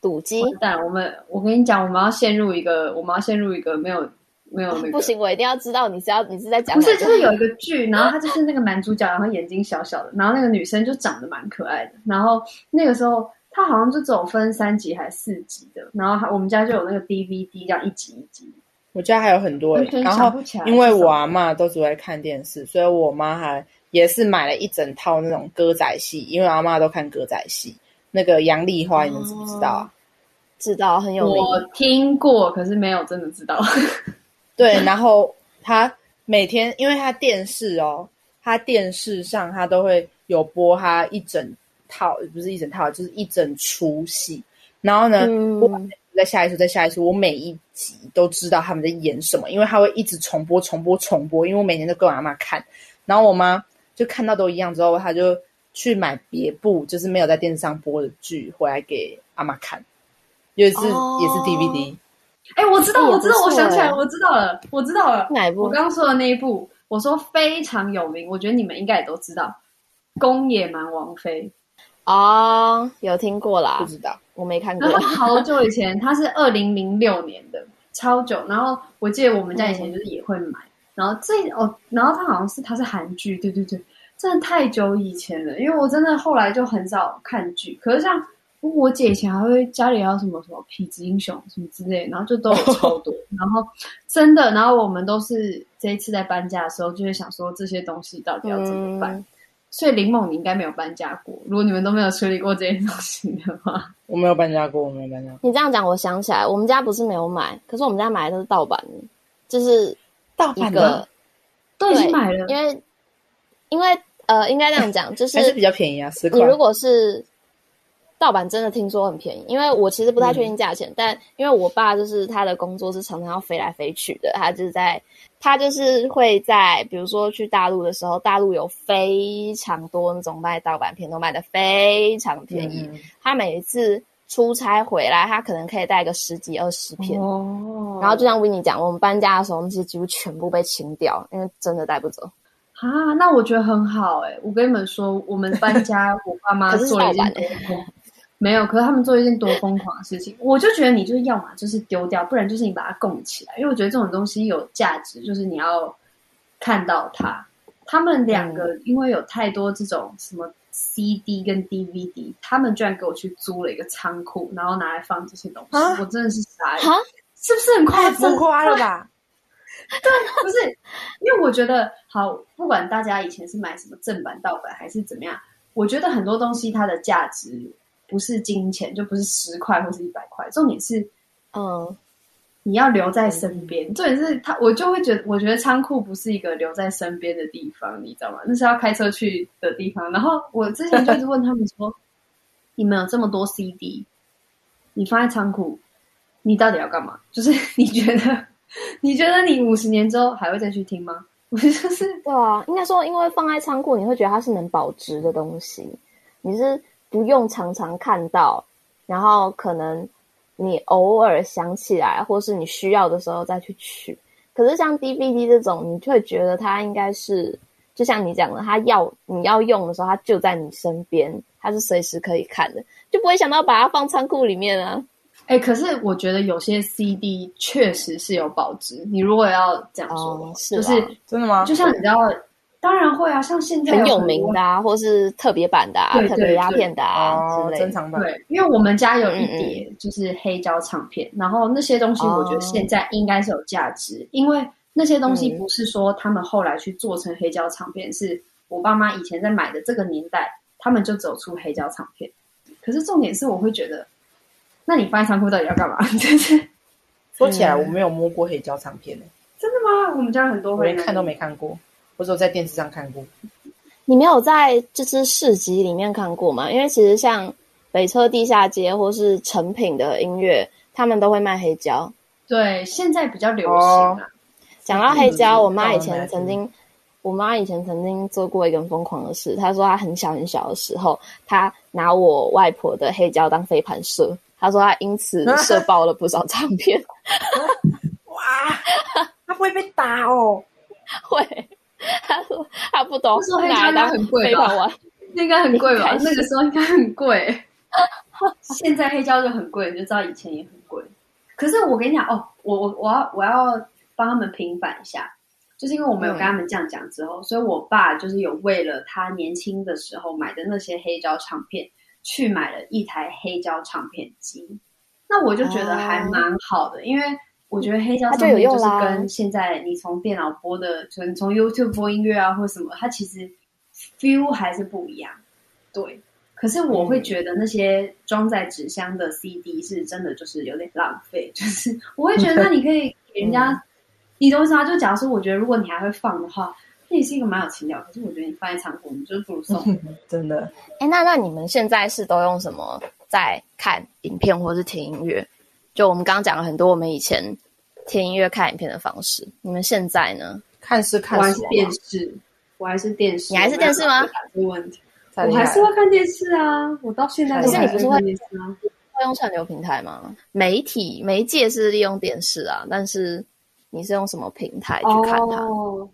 赌鸡。蛋我们，我跟你讲，我们要陷入一个，我们要陷入一个没有没有那个。不行，我一定要知道你是要你是在讲。不是，就是有一个剧，然后他就是那个男主角，然后眼睛小小的，然后那个女生就长得蛮可爱的。然后那个时候他好像就只有分三集还是四集的，然后我们家就有那个 DVD，这样一集一集。我家还有很多，然后因为我阿嬷都只会看电视，所以我妈还。也是买了一整套那种歌仔戏，因为阿妈都看歌仔戏。那个杨丽花，你们知不知道啊？知道，很有名。我听过，可是没有真的知道。对，然后他每天，因为他电视哦，他电视上他都会有播他一整套，不是一整套，就是一整出戏。然后呢，我再下一出，再下一出，我每一集都知道他们在演什么，因为他会一直重播、重播、重播。因为我每天都跟我阿妈看，然后我妈。就看到都一样之后，他就去买别部，就是没有在电视上播的剧回来给阿妈看，也是、哦、也是 DVD。哎、欸，我知道，我知道，我想起来，我知道了，我知道了。哪一部？我刚刚说的那一部，我说非常有名，我觉得你们应该也都知道，《宫野蛮王妃》哦，有听过啦？不知道，我没看过。然后好久以前，它是二零零六年的，超久。然后我记得我们家以前就是也会买。嗯然后这哦，然后他好像是他是韩剧，对对对，真的太久以前了。因为我真的后来就很少看剧，可是像我姐以前还会家里还有什么什么痞子英雄什么之类，然后就都有超多。然后真的，然后我们都是这一次在搬家的时候，就会想说这些东西到底要怎么办。嗯、所以林梦你应该没有搬家过，如果你们都没有处理过这些东西的话，我没有搬家过，我没有搬家过。你这样讲，我想起来，我们家不是没有买，可是我们家买的都是盗版的，就是。一个都已经买了，因为因为呃，应该这样讲，就是还是比较便宜啊。十块。你如果是盗版，真的听说很便宜，因为我其实不太确定价钱，嗯、但因为我爸就是他的工作是常常要飞来飞去的，他就是在他就是会在比如说去大陆的时候，大陆有非常多那种卖盗版片，都卖的非常便宜。嗯、他每一次出差回来，他可能可以带个十几二十片。哦，然后就像 Winnie 讲，我们搬家的时候，那些几乎全部被清掉，因为真的带不走。啊，那我觉得很好哎、欸！我跟你们说，我们搬家，我爸妈 做了一件多疯，没有，可是他们做一件多疯狂的事情，我就觉得你就是要么就是丢掉，不然就是你把它供起来，因为我觉得这种东西有价值，就是你要看到它。他们两个因为有太多这种什么 CD 跟 DVD，他们居然给我去租了一个仓库，然后拿来放这些东西，啊、我真的是傻眼，是不是很夸张？夸了吧？对，不是，因为我觉得好，不管大家以前是买什么正版、盗版还是怎么样，我觉得很多东西它的价值不是金钱，就不是十块或是一百块，重点是，嗯，你要留在身边。嗯、重点是他，我就会觉得，我觉得仓库不是一个留在身边的地方，你知道吗？那是要开车去的地方。然后我之前就是问他们说，你们有这么多 CD，你放在仓库，你到底要干嘛？就是 你觉得？你觉得你五十年之后还会再去听吗？我就是对啊，应该说，因为放在仓库，你会觉得它是能保值的东西，你是不用常常看到，然后可能你偶尔想起来，或是你需要的时候再去取。可是像 DVD 这种，你就会觉得它应该是，就像你讲的，它要你要用的时候，它就在你身边，它是随时可以看的，就不会想到把它放仓库里面啊。哎、欸，可是我觉得有些 CD 确实是有保值。你如果要这样说，哦、是就是真的吗？就像你知道，当然会啊。像现在很有名的啊，或是特别版的啊，特别压片的啊之类的，珍藏版。对，因为我们家有一叠就是黑胶唱片，嗯嗯，然后那些东西我觉得现在应该是有价值，哦、因为那些东西不是说他们后来去做成黑胶唱片，嗯、是我爸妈以前在买的这个年代，他们就走出黑胶唱片。可是重点是，我会觉得。那你放在仓库到底要干嘛？就是说起来，我没有摸过黑胶唱片。真的吗？我们家很多，我连看都没看过，我只有在电视上看过。你没有在这支市集里面看过吗？因为其实像北车地下街或是成品的音乐，他们都会卖黑胶。对，现在比较流行啊。讲、哦、到黑胶，我妈以前曾经，我妈以前曾经做过一个很疯狂的事。她说她很小很小的时候，她拿我外婆的黑胶当飞盘射。她说她因此 射爆了不少唱片，哇！她不会被打哦？会。他说他不懂，说黑胶应该很贵吧？应该很贵吧？那个时候应该很贵。现在黑胶就很贵，你就知道以前也很贵。可是我跟你讲哦，我我我要我要帮他们平反一下，就是因为我没有跟他们这样讲之后，嗯、所以我爸就是有为了他年轻的时候买的那些黑胶唱片。去买了一台黑胶唱片机，那我就觉得还蛮好的，啊、因为我觉得黑胶唱片就是跟现在你从电脑播的，就你从 YouTube 播音乐啊或什么，它其实 feel 还是不一样。对，可是我会觉得那些装在纸箱的 CD 是真的就是有点浪费，就是我会觉得那你可以给人家，嗯、你懂啥？就假如说，我觉得如果你还会放的话。那也是一个蛮有情调，可是我觉得你放在仓库，你就不如送。真的。哎、欸，那那你们现在是都用什么在看影片或是听音乐？就我们刚刚讲了很多，我们以前听音乐、看影片的方式。你们现在呢？看是看，我还是电视，我还是电视。你还是电视吗？没问题。我还是会看电视啊，我到现在都还是会看电视啊。会用串流平台吗？媒体媒介是利用电视啊，但是你是用什么平台去看它？哦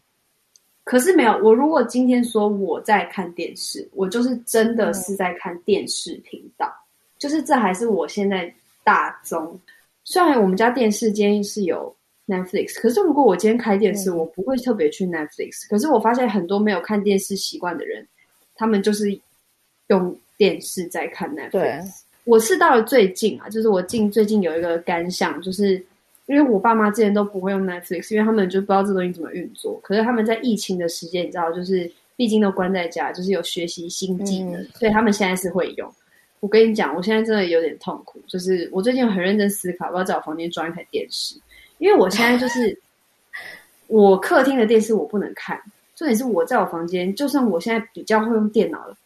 可是没有，我如果今天说我在看电视，我就是真的是在看电视频道，嗯、就是这还是我现在大宗。虽然我们家电视间是有 Netflix，可是如果我今天开电视，嗯、我不会特别去 Netflix。可是我发现很多没有看电视习惯的人，他们就是用电视在看 Netflix。我是到了最近啊，就是我近最近有一个感想，就是。因为我爸妈之前都不会用 Netflix，因为他们就不知道这东西怎么运作。可是他们在疫情的时间，你知道，就是毕竟都关在家，就是有学习新技能，嗯、所以他们现在是会用。我跟你讲，我现在真的有点痛苦，就是我最近很认真思考，我要在我房间装一台电视，因为我现在就是 我客厅的电视我不能看，重点是我在我房间，就算我现在比较会用电脑了，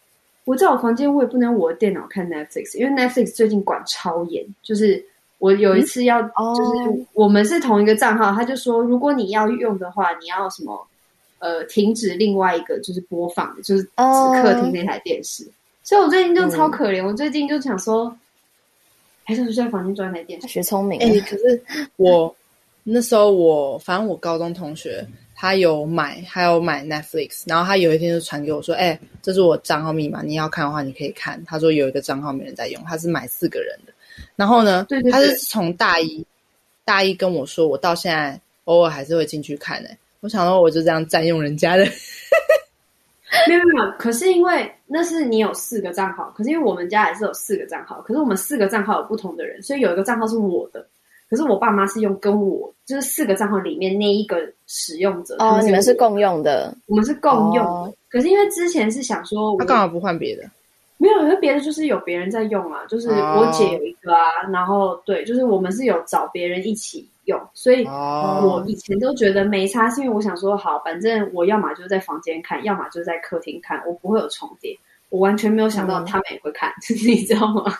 我在我房间我也不能用我的电脑看 Netflix，因为 Netflix 最近管超严，就是。我有一次要，嗯、就是我们是同一个账号，他就说，如果你要用的话，你要什么，呃，停止另外一个就是播放，就是客厅那台电视。嗯、所以我最近就超可怜，嗯、我最近就想说，还是在房间装一台电视？学聪明。哎、欸，可是我那时候我反正我高中同学他有买，还有买 Netflix，然后他有一天就传给我说：“哎、欸，这是我账号密码，你要看的话你可以看。”他说有一个账号没人在用，他是买四个人的。然后呢，对对对，他是从大一大一跟我说，我到现在偶尔还是会进去看、欸。哎，我想说我就这样占用人家的。没有没有，可是因为那是你有四个账号，可是因为我们家也是有四个账号，可是我们四个账号有不同的人，所以有一个账号是我的，可是我爸妈是用跟我就是四个账号里面那一个使用者。哦，你们是共用的，我们是共用的。哦、可是因为之前是想说，他干嘛不换别的？没有，因为别的就是有别人在用啊，就是我姐有一个啊，哦、然后对，就是我们是有找别人一起。有，所以我以前都觉得没差，是因为我想说，好，反正我要么就是在房间看，要么就是在客厅看，我不会有重叠。我完全没有想到他们也会看，嗯、你知道吗？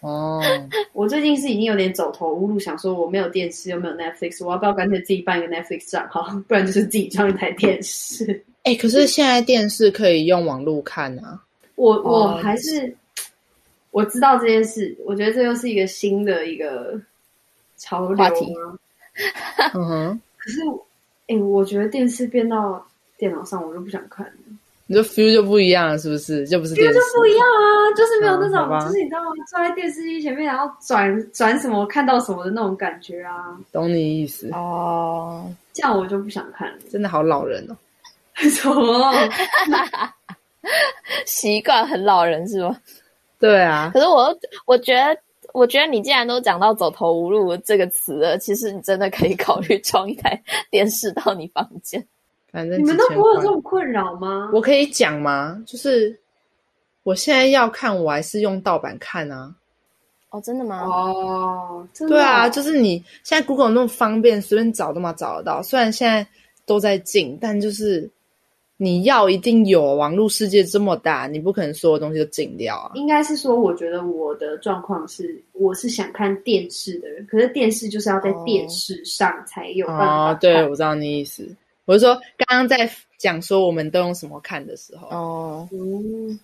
哦，我最近是已经有点走投无路，想说我没有电视又没有 Netflix，我要不要干脆自己办一个 Netflix 账号？不然就是自己装一台电视。哎、欸，可是现在电视可以用网络看啊。我我还是我知道这件事，我觉得这又是一个新的一个。潮流吗？嗯哼。可是，哎、欸，我觉得电视变到电脑上，我就不想看了。你的 feel 就不一样了，是不是？就不是。feel 就不一样啊，就是没有那种，嗯、就是你知道吗？坐在电视机前面，然后转转什么，看到什么的那种感觉啊。懂你意思哦。这样我就不想看了。真的好老人哦。什么？习惯很老人是吗？对啊。可是我，我觉得。我觉得你既然都讲到“走投无路”这个词了，其实你真的可以考虑装一台电视到你房间。反正你们都不会有这种困扰吗？我可以讲吗？就是我现在要看，我还是用盗版看啊。哦，真的吗？哦，真的。对啊，就是你现在 Google 那么方便，随便找都嘛找得到。虽然现在都在进，但就是。你要一定有网络世界这么大，你不可能所有东西都禁掉啊。应该是说，我觉得我的状况是，我是想看电视的人，可是电视就是要在电视上才有办法。哦，对，我知道你意思。我是说，刚刚在讲说我们都用什么看的时候。哦，嗯，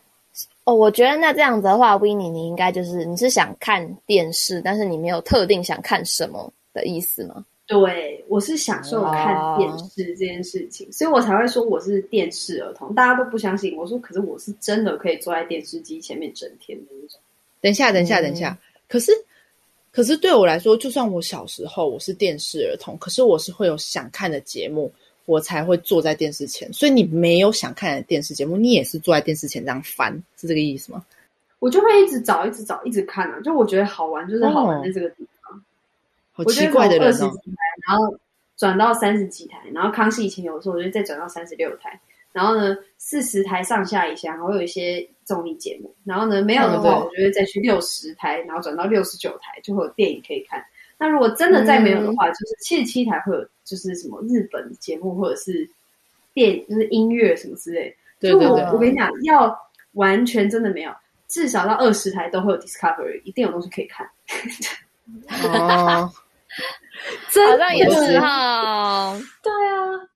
哦，我觉得那这样子的话，Winnie，你应该就是你是想看电视，但是你没有特定想看什么的意思吗？对，我是享受看电视这件事情，所以我才会说我是电视儿童。大家都不相信，我说可是我是真的可以坐在电视机前面整天的那种。等一下，等一下，等一下。可是，可是对我来说，就算我小时候我是电视儿童，可是我是会有想看的节目，我才会坐在电视前。所以你没有想看的电视节目，你也是坐在电视前这样翻，是这个意思吗？我就会一直找，一直找，一直看啊。就我觉得好玩，就是好玩在这个地方。好奇怪的人哦，我觉得从二十几台，然后转到三十几台，然后康熙以前有的时候，我就再转到三十六台，然后呢，四十台上下一下，然后有一些综艺节目，然后呢，没有的话，我就会再去六十台，然后转到六十九台，就会有电影可以看。那如果真的再没有的话，嗯、就是七十七台会有，就是什么日本节目或者是电，就是音乐什么之类。对对对，我我跟你讲，要完全真的没有，至少到二十台都会有 Discovery，一定有东西可以看。哦。好像也是哈，对啊。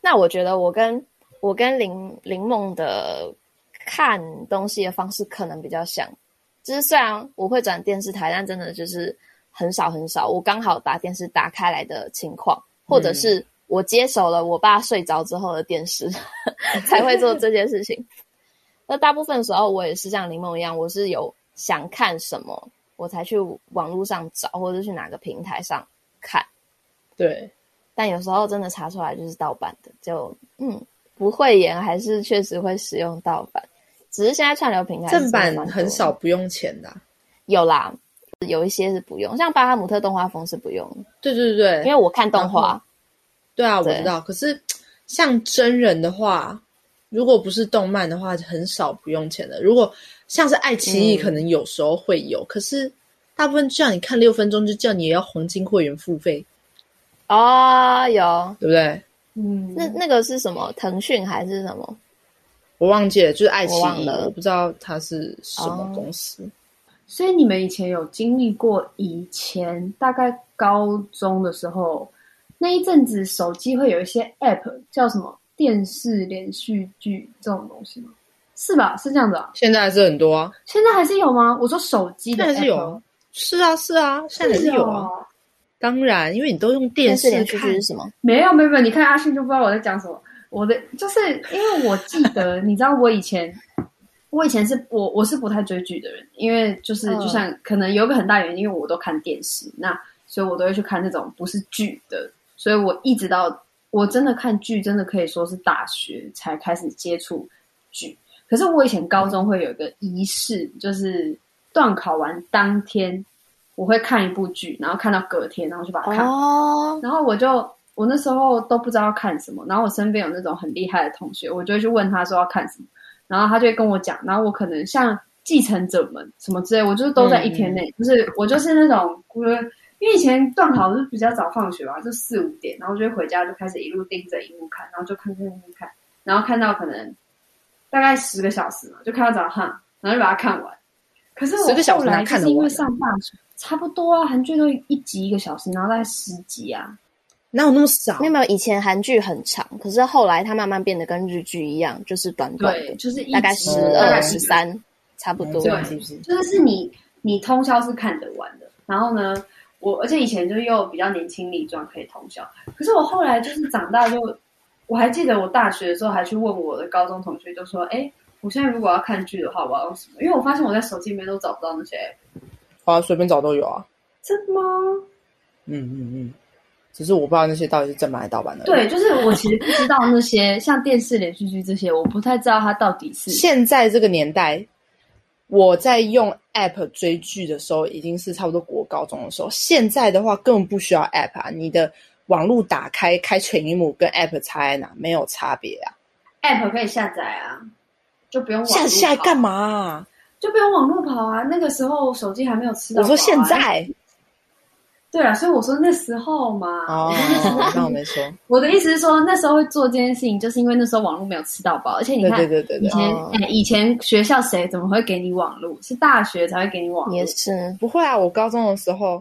那我觉得我跟我跟林林梦的看东西的方式可能比较像，就是虽然我会转电视台，但真的就是很少很少。我刚好把电视打开来的情况，或者是我接手了我爸睡着之后的电视，嗯、才会做这件事情。那大部分的时候，我也是像林梦一样，我是有想看什么。我才去网络上找，或者去哪个平台上看。对，但有时候真的查出来就是盗版的，就嗯，不会演还是确实会使用盗版。只是现在串流平台正版很少不用钱的啊，有啦，有一些是不用，像巴哈姆特动画风是不用。对对对，因为我看动画。对啊，我知道。可是像真人的话，如果不是动漫的话，很少不用钱的。如果像是爱奇艺，可能有时候会有，嗯、可是大部分就叫你看六分钟，就叫你也要黄金会员付费啊、哦，有对不对？嗯，那那个是什么？腾讯还是什么？我忘记了，就是爱奇艺，我，我不知道它是什么公司。哦、所以你们以前有经历过以前大概高中的时候那一阵子，手机会有一些 App 叫什么电视连续剧这种东西吗？是吧？是这样子啊？现在还是很多啊。现在还是有吗？我说手机的还是有。是啊，是啊，现在还是有啊。当然，因为你都用电视看。什么？没有，没有，没有。你看阿信就不知道我在讲什么。我的就是因为我记得，你知道我以前，我以前是我我是不太追剧的人，因为就是就像可能有个很大原因，因为我都看电视，那所以我都会去看那种不是剧的，所以我一直到我真的看剧，真的可以说是大学才开始接触剧。可是我以前高中会有一个仪式，就是段考完当天我会看一部剧，然后看到隔天，然后就把它看哦，然后我就。我那时候都不知道要看什么，然后我身边有那种很厉害的同学，我就会去问他说要看什么，然后他就会跟我讲，然后我可能像继承者们什么之类，我就是都在一天内，就、嗯、是我就是那种，因为以前段考是比较早放学吧，就四五点，然后就会回家就开始一路盯着荧幕看，然后就看看看看，然后看到可能大概十个小时嘛，就看到早上，然后就把它看完。可是我后来就是因为上大学，差不多啊，韩剧都一集一个小时，然后大概十集啊。哪有那么少？没有没有，以前韩剧很长，可是后来它慢慢变得跟日剧一样，就是短短的，就是大概十二、十三，差不多。对，是不是？就是你你通宵是看得完的。然后呢，我而且以前就又比较年轻力壮，可以通宵。可是我后来就是长大就，我还记得我大学的时候还去问我的高中同学，就说：“哎，我现在如果要看剧的话，我要用什么？”因为我发现我在手机里面都找不到那些。啊，随便找都有啊。真的吗？嗯嗯嗯。只是我不知道那些到底是正版还是盗版的。对，就是我其实不知道那些像电视连续剧这些，我不太知道它到底是。现在这个年代，我在用 App 追剧的时候，已经是差不多国高中的时候。现在的话，根本不需要 App 啊，你的网络打开开全萤幕，跟 App 差在哪？没有差别啊。App 可以下载啊，就不用网下下来干嘛啊？就不用网络跑啊。那个时候手机还没有吃到啊。我说现在。对啊，所以我说那时候嘛，哦，那我没说。我的意思是说，那时候会做这件事情，就是因为那时候网络没有吃到饱，而且你看，对对对对，以前、哦、以前学校谁怎么会给你网络？是大学才会给你网络。也是不会啊，我高中的时候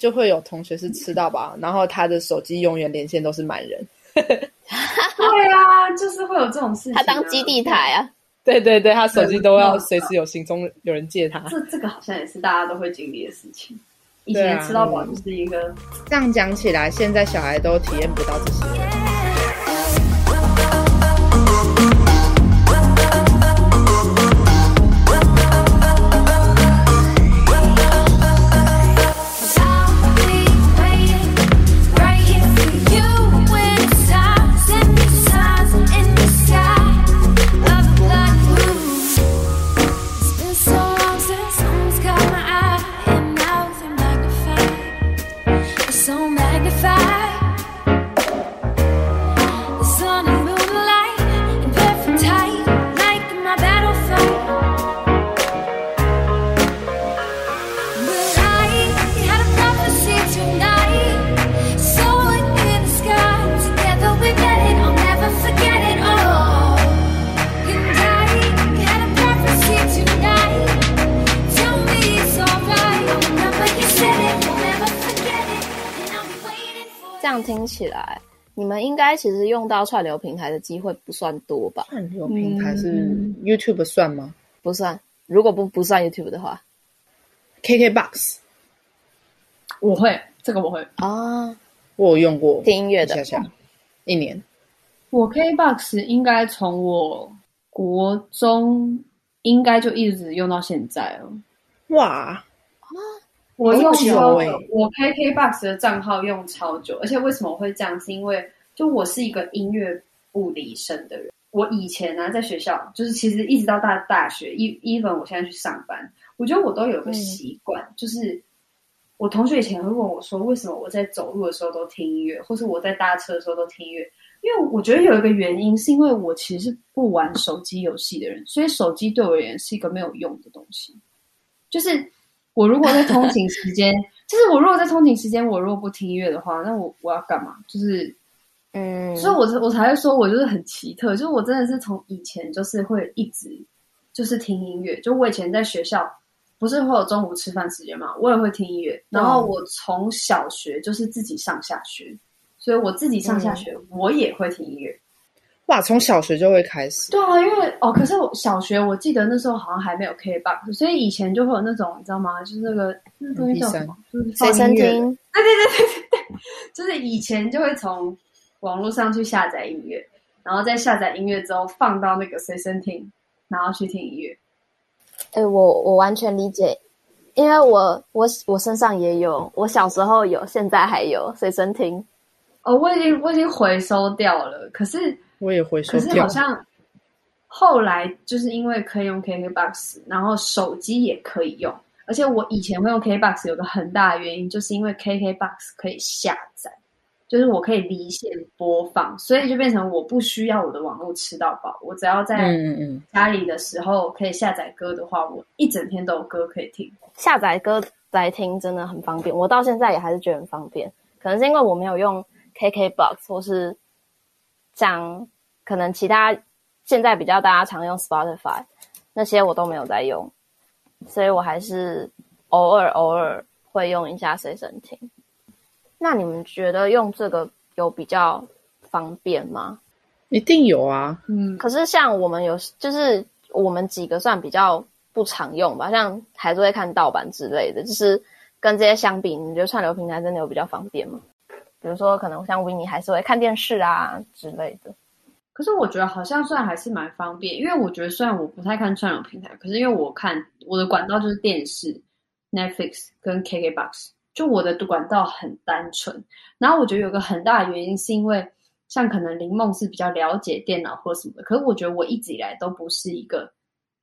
就会有同学是吃到饱，然后他的手机永远连线都是满人。对啊，就是会有这种事情、啊。他当基地台啊，对对对，他手机都要随时有行踪，有人借他。这这个好像也是大家都会经历的事情。以前吃到饱就是一个、啊嗯，这样讲起来，现在小孩都体验不到这些。听起来，你们应该其实用到串流平台的机会不算多吧？串流平台是 YouTube 算吗？嗯、不算。如果不不算 YouTube 的话，KKBox 我会，这个我会啊，我有用过听音乐的，下下一年。我 KKBox 应该从我国中应该就一直用到现在了。哇！我用超久，我 KKBOX 的账号用超久，而且为什么我会这样？是因为就我是一个音乐不离身的人。我以前呢、啊，在学校，就是其实一直到大大学，even 我现在去上班，我觉得我都有个习惯，嗯、就是我同学以前会问我说，为什么我在走路的时候都听音乐，或是我在搭车的时候都听音乐？因为我觉得有一个原因，是因为我其实是不玩手机游戏的人，所以手机对我而言是一个没有用的东西，就是。我如果在通勤时间，就是我如果在通勤时间，我如果不听音乐的话，那我我要干嘛？就是，嗯，所以我我才会说，我就是很奇特，就是我真的是从以前就是会一直就是听音乐。就我以前在学校，不是会有中午吃饭时间嘛，我也会听音乐。然后我从小学就是自己上下学，所以我自己上下学我也会听音乐。哇，从小学就会开始。对啊，因为哦，可是我小学我记得那时候好像还没有 KBox，所以以前就会有那种你知道吗？就是那个那个东西叫什么？就是随身听。对对对对对对，就是以前就会从网络上去下载音乐，然后再下载音乐之后放到那个随身听，然后去听音乐。哎、欸，我我完全理解，因为我我我身上也有，我小时候有，现在还有随身听。哦，我已经我已经回收掉了，可是。我也会说，可是好像后来就是因为可以用 KKBOX，然后手机也可以用。而且我以前会用 KKBOX 有个很大的原因，就是因为 KKBOX 可以下载，就是我可以离线播放，所以就变成我不需要我的网络吃到饱。我只要在家里的时候可以下载歌的话，我一整天都有歌可以听。下载歌来听真的很方便，我到现在也还是觉得很方便。可能是因为我没有用 KKBOX 或是。像可能其他现在比较大家常用 Spotify 那些我都没有在用，所以我还是偶尔偶尔会用一下随身听。那你们觉得用这个有比较方便吗？一定有啊，嗯。可是像我们有，就是我们几个算比较不常用吧，像还是会看盗版之类的，就是跟这些相比，你觉得串流平台真的有比较方便吗？比如说，可能像 Winnie 还是会看电视啊之类的。可是我觉得好像算还是蛮方便，因为我觉得虽然我不太看串流平台，可是因为我看我的管道就是电视、Netflix 跟 KKBOX，就我的管道很单纯。然后我觉得有个很大的原因是因为，像可能林梦是比较了解电脑或什么的，可是我觉得我一直以来都不是一个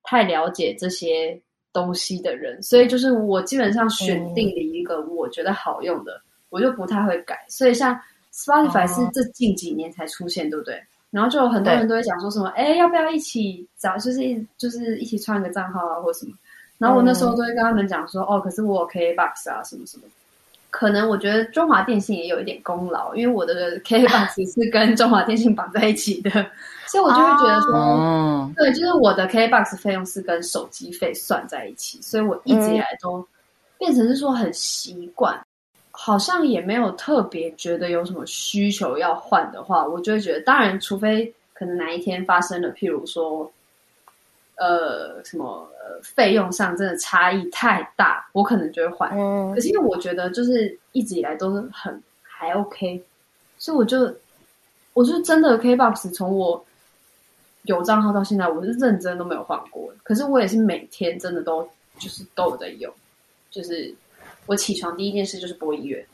太了解这些东西的人，所以就是我基本上选定了一个我觉得好用的。嗯我就不太会改，所以像 Spotify 是这近几年才出现，哦、对不对？然后就有很多人都会讲说什么，哎，要不要一起找，就是一就是一起创个账号啊，或什么。然后我那时候都会跟他们讲说，嗯、哦，可是我有 KKBOX 啊，什么什么。可能我觉得中华电信也有一点功劳，因为我的 KKBOX 是跟中华电信绑在一起的，所以我就会觉得说，哦、对，就是我的 KKBOX 费用是跟手机费算在一起，所以我一直以来都变成是说很习惯。好像也没有特别觉得有什么需求要换的话，我就会觉得，当然，除非可能哪一天发生了，譬如说，呃，什么呃，费用上真的差异太大，我可能就会换。嗯，可是因为我觉得就是一直以来都是很还 OK，所以我就我就真的 KBox 从我有账号到现在，我是认真都没有换过。可是我也是每天真的都就是都有在用，就是。我起床第一件事就是播音乐。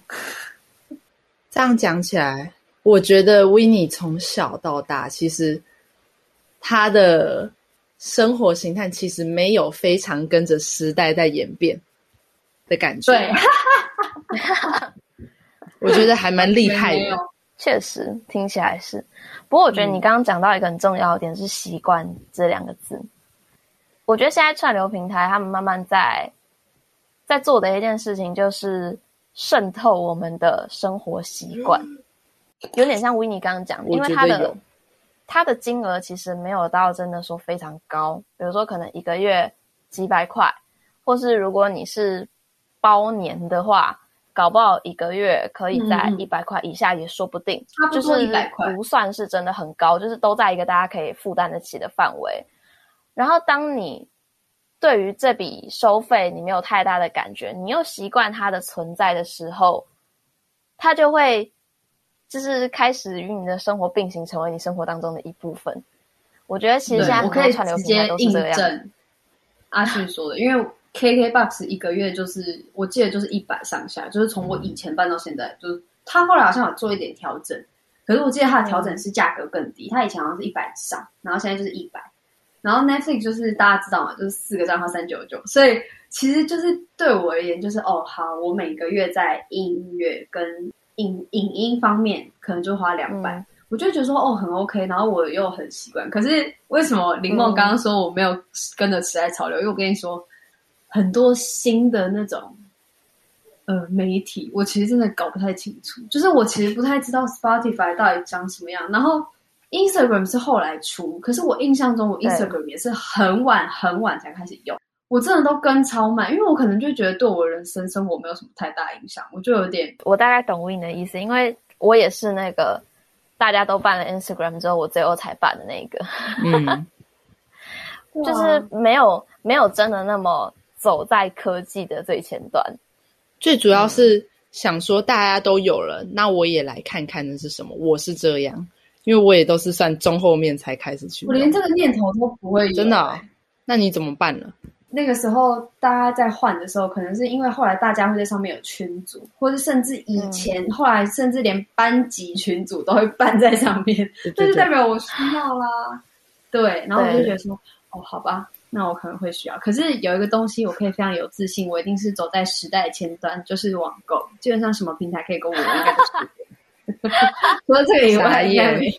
这样讲起来，我觉得 Winnie 从小到大，其实他的生活形态其实没有非常跟着时代在演变的感觉。对，我觉得还蛮厉害的。确实听起来是。不过我觉得你刚刚讲到一个很重要的点是“习惯”这两个字。我觉得现在串流平台他们慢慢在。在做的一件事情就是渗透我们的生活习惯，有点像 Winnie 刚刚讲，因为他的他的金额其实没有到真的说非常高，比如说可能一个月几百块，或是如果你是包年的话，搞不好一个月可以在一百块以下也说不定，就是不算是真的很高，就是都在一个大家可以负担得起的范围。然后当你对于这笔收费，你没有太大的感觉，你又习惯它的存在的时候，它就会就是开始与你的生活并行，成为你生活当中的一部分。我觉得其实现在很多串流平台都是这样。阿旭说的，因为 KKBOX 一个月就是我记得就是一百上下，就是从我以前办到现在，嗯、就是他后来好像有做一点调整，可是我记得他的调整是价格更低，他、嗯、以前好像是一百上，然后现在就是一百。然后 Netflix 就是大家知道嘛，就是四个账号三九九，所以其实就是对我而言，就是哦好，我每个月在音乐跟影影音方面可能就花两百，嗯，我就觉得说哦很 OK，然后我又很习惯。可是为什么林梦刚刚说我没有跟着时代潮流？嗯，因为我跟你说，很多新的那种呃媒体，我其实真的搞不太清楚，就是我其实不太知道 Spotify 到底长什么样，然后。Instagram 是后来出，可是我印象中我 Instagram 也是很晚很晚才开始用，我真的都跟超慢，因为我可能就觉得对我人生生活没有什么太大影响，我就有点。我大概懂 Win 的意思，因为我也是那个大家都办了 Instagram 之后，我最后才办的那个。嗯，就是没有没有真的那么走在科技的最前端。最主要是想说大家都有了，嗯、那我也来看看那是什么。我是这样，因为我也都是算中后面才开始去。我连这个念头都不会有，真的、哦。那你怎么办呢？那个时候大家在换的时候，可能是因为后来大家会在上面有群组，或者甚至以前、嗯、后来甚至连班级群组都会办在上面，这就代表我需要啦。对，然后我就觉得说，哦，好吧，那我可能会需要。可是有一个东西，我可以非常有自信，我一定是走在时代前端，就是网购。基本上什么平台可以跟我，应该都是。除了这个以外，应该没。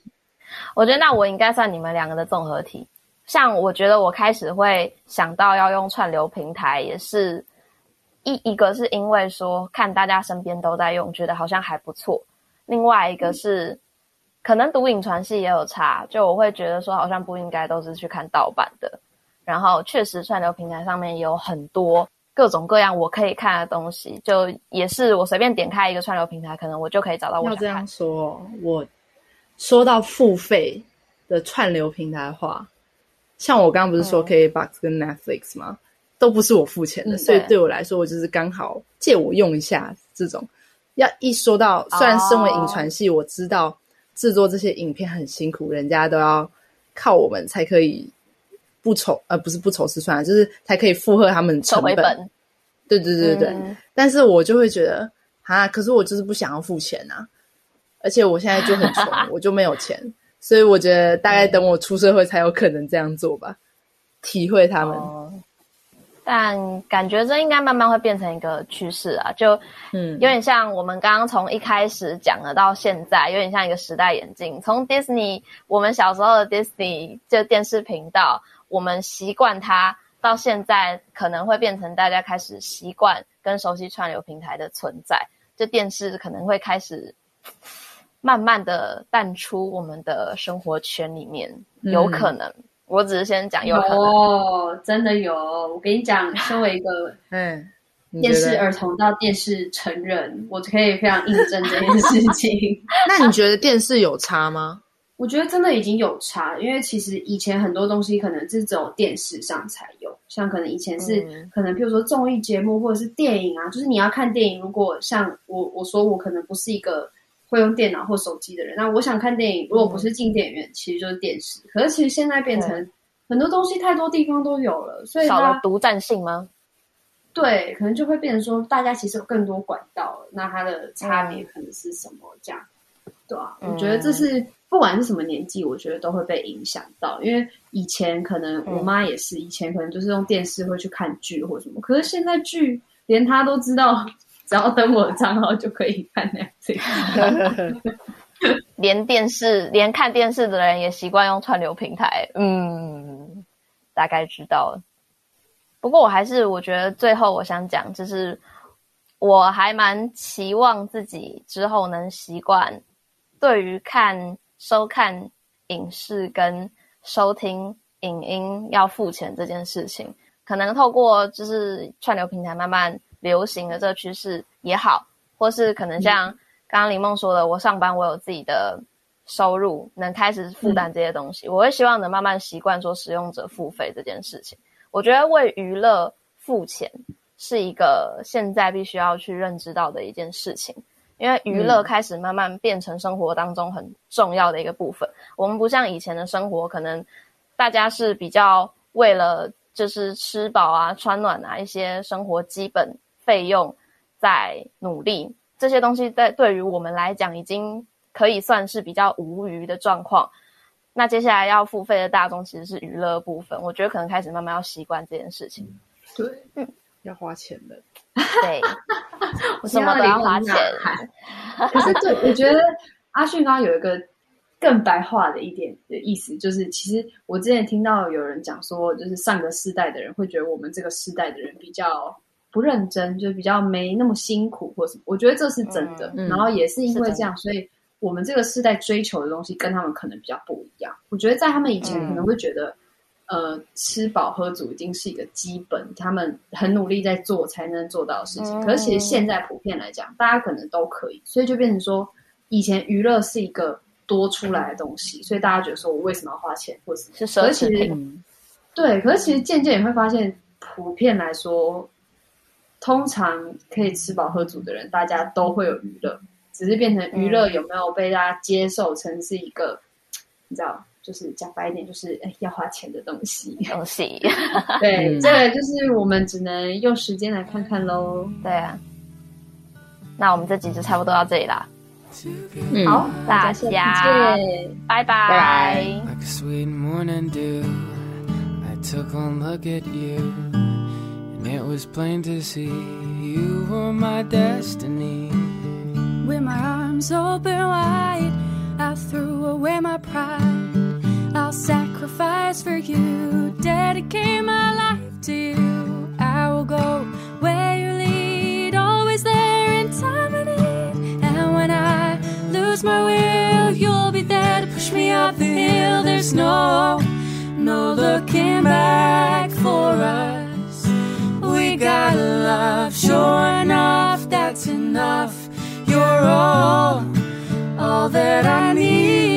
我觉得那我应该算你们两个的综合体。像我觉得我开始会想到要用串流平台，也是一一个是因为说看大家身边都在用，觉得好像还不错。另外一个是、嗯、可能读影传系也有差，就我会觉得说好像不应该都是去看盗版的。然后确实串流平台上面有很多各种各样我可以看的东西，就也是我随便点开一个串流平台，可能我就可以找到我。要这样说，我说到付费的串流平台的话。像我刚刚不是说 KKBOX 跟 Netflix 吗？嗯、都不是我付钱的，嗯、所以对我来说，我就是刚好借我用一下这种。要一说到，虽然身为影传系，我知道制作这些影片很辛苦，人家都要靠我们才可以不愁，呃，不是不愁吃穿，就是才可以负荷他们成本。本对对对对，嗯、但是我就会觉得啊，可是我就是不想要付钱啊，而且我现在就很穷，我就没有钱。所以我觉得大概等我出社会才有可能这样做吧，嗯、体会他们、哦。但感觉这应该慢慢会变成一个趋势啊，就嗯，有点像我们刚刚从一开始讲的到现在，有点像一个时代眼镜。从 Disney，我们小时候的 Disney 就电视频道，我们习惯它，到现在可能会变成大家开始习惯跟熟悉串流平台的存在，就电视可能会开始。慢慢的淡出我们的生活圈里面，嗯、有可能。我只是先讲有可能哦，真的有。我跟你讲，身为一个 嗯电视儿童到电视成人，我可以非常印证这件事情。那你觉得电视有差吗？我觉得真的已经有差，因为其实以前很多东西可能是只有电视上才有，像可能以前是、嗯、可能譬如说综艺节目或者是电影啊，就是你要看电影，如果像我我说我可能不是一个。会用电脑或手机的人，那我想看电影，如果不是进电影院，嗯、其实就是电视。可是其实现在变成很多东西太多地方都有了，所以少了独占性吗？对，可能就会变成说，大家其实有更多管道了，那它的差别可能是什么？这样，嗯、对啊，我觉得这是不管是什么年纪，我觉得都会被影响到。因为以前可能我妈也是，以前可能就是用电视会去看剧或什么，可是现在剧连她都知道。只要登我的账号就可以看 Netflix，连电视连看电视的人也习惯用串流平台。嗯，大概知道了。不过我还是我觉得最后我想讲，就是我还蛮期望自己之后能习惯，对于看收看影视跟收听影音要付钱这件事情，可能透过就是串流平台慢慢。流行的这个趋势也好，或是可能像刚刚林梦说的，我上班我有自己的收入，能开始负担这些东西，嗯、我会希望能慢慢习惯说使用者付费这件事情。我觉得为娱乐付钱是一个现在必须要去认知到的一件事情，因为娱乐开始慢慢变成生活当中很重要的一个部分。嗯、我们不像以前的生活，可能大家是比较为了就是吃饱啊、穿暖啊一些生活基本。费用在努力，这些东西在对于我们来讲已经可以算是比较无余的状况。那接下来要付费的大众其实是娱乐部分，我觉得可能开始慢慢要习惯这件事情。对，嗯，要花钱的。对，我什么都要花钱。可是对，我觉得阿迅刚刚有一个更白话的一点的意思，就是其实我之前听到有人讲说，就是上个世代的人会觉得我们这个世代的人比较。不认真，就比较没那么辛苦或什么，我觉得这是真的。嗯、然后也是因为这样，所以我们这个世代追求的东西跟他们可能比较不一样。我觉得在他们以前可能会觉得，嗯、呃，吃饱喝足已经是一个基本，他们很努力在做才能做到的事情。嗯、可是其实现在普遍来讲，大家可能都可以，所以就变成说，以前娱乐是一个多出来的东西，所以大家觉得说我为什么要花钱，或是是奢侈品。嗯对，可是其实渐渐也会发现，普遍来说，通常可以吃饱喝足的人，大家都会有娱乐，只是变成娱乐有没有被大家接受成是一个，嗯、你知道，就是讲白一点，就是哎要花钱的东西。东西，对，嗯、这个就是我们只能用时间来看看喽。对啊，那我们这集就差不多到这里啦。嗯、好，大家家拜拜。拜拜。Took one look at you, and it was plain to see you were my destiny. With my arms open wide, I threw away my pride. I'll sacrifice for you, dedicate my life to you. I will go where you lead, always there in time of need. And when I lose my will, you'll be there to push me up the hill. There's no no looking back for us. We got love, sure enough, that's enough. You're all, all that I need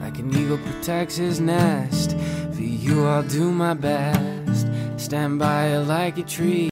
Like an eagle protects his nest, for you I'll do my best. Stand by like a tree.